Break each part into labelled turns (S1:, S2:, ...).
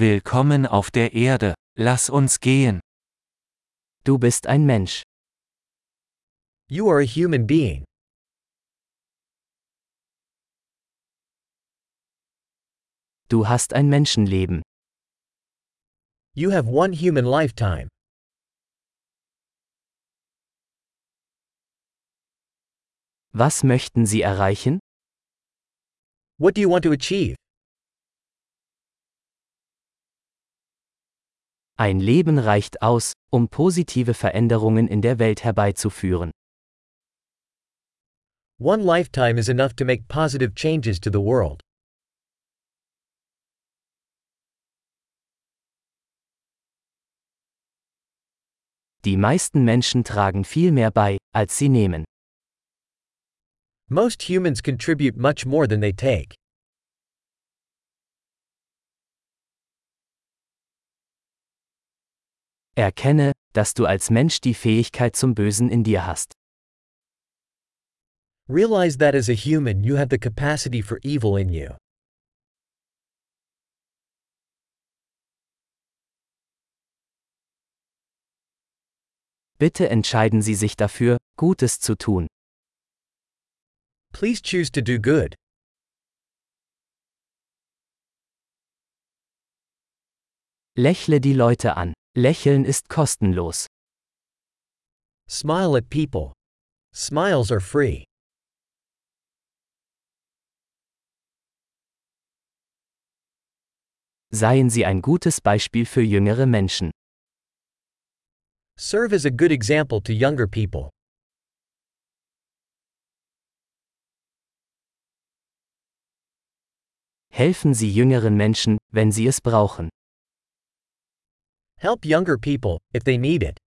S1: Willkommen auf der Erde, lass uns gehen.
S2: Du bist ein Mensch.
S3: You are a human being.
S2: Du hast ein Menschenleben.
S3: You have one human lifetime.
S2: Was möchten Sie erreichen?
S3: What do you want to achieve?
S2: Ein Leben reicht aus, um positive Veränderungen in der Welt herbeizuführen.
S3: One lifetime is enough to make positive changes to the world.
S2: Die meisten Menschen tragen viel mehr bei, als sie nehmen.
S3: Most humans contribute much more than they take.
S2: Erkenne, dass du als Mensch die Fähigkeit zum Bösen in dir hast.
S3: Realize that as a human you have the capacity for evil in you.
S2: Bitte entscheiden Sie sich dafür, Gutes zu tun.
S3: Please choose to do good.
S2: Lächle die Leute an. Lächeln ist kostenlos.
S3: Smile at people. Smiles are free.
S2: Seien Sie ein gutes Beispiel für jüngere Menschen.
S3: Serve as a good example to younger people.
S2: Helfen Sie jüngeren Menschen, wenn sie es brauchen.
S3: Help younger people, if they need it.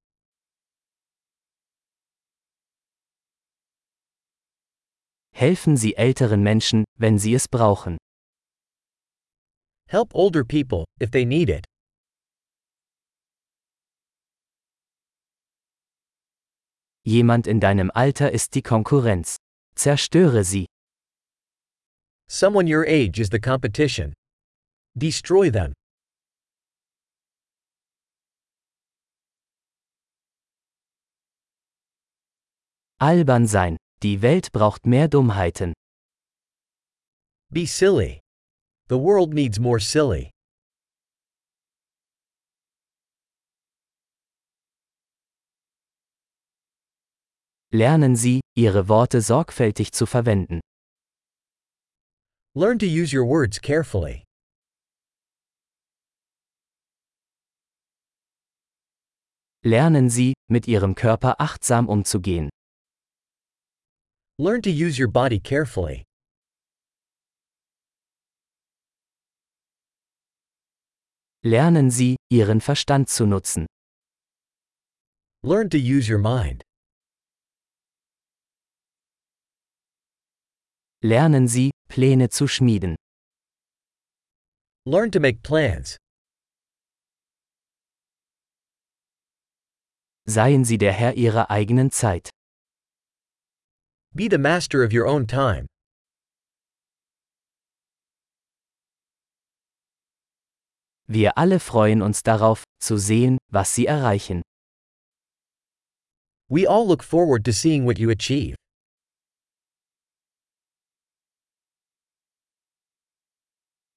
S2: Helfen Sie älteren Menschen, wenn sie es brauchen.
S3: Help older people, if they need it.
S2: Jemand in deinem Alter ist die Konkurrenz. Zerstöre sie.
S3: Someone your age is the competition. Destroy them.
S2: Albern sein. Die Welt braucht mehr Dummheiten.
S3: Be silly. The world needs more silly.
S2: Lernen Sie, Ihre Worte sorgfältig zu verwenden.
S3: Learn to use your words carefully.
S2: Lernen Sie, mit Ihrem Körper achtsam umzugehen.
S3: Learn to use your body carefully.
S2: Lernen Sie, Ihren Verstand zu nutzen.
S3: Learn to use your mind.
S2: Lernen Sie, Pläne zu schmieden.
S3: Learn to make plans.
S2: Seien Sie der Herr Ihrer eigenen Zeit.
S3: Be the master of your own time.
S2: Wir alle freuen uns darauf, zu sehen, was Sie erreichen.
S3: We all look forward to seeing what you achieve.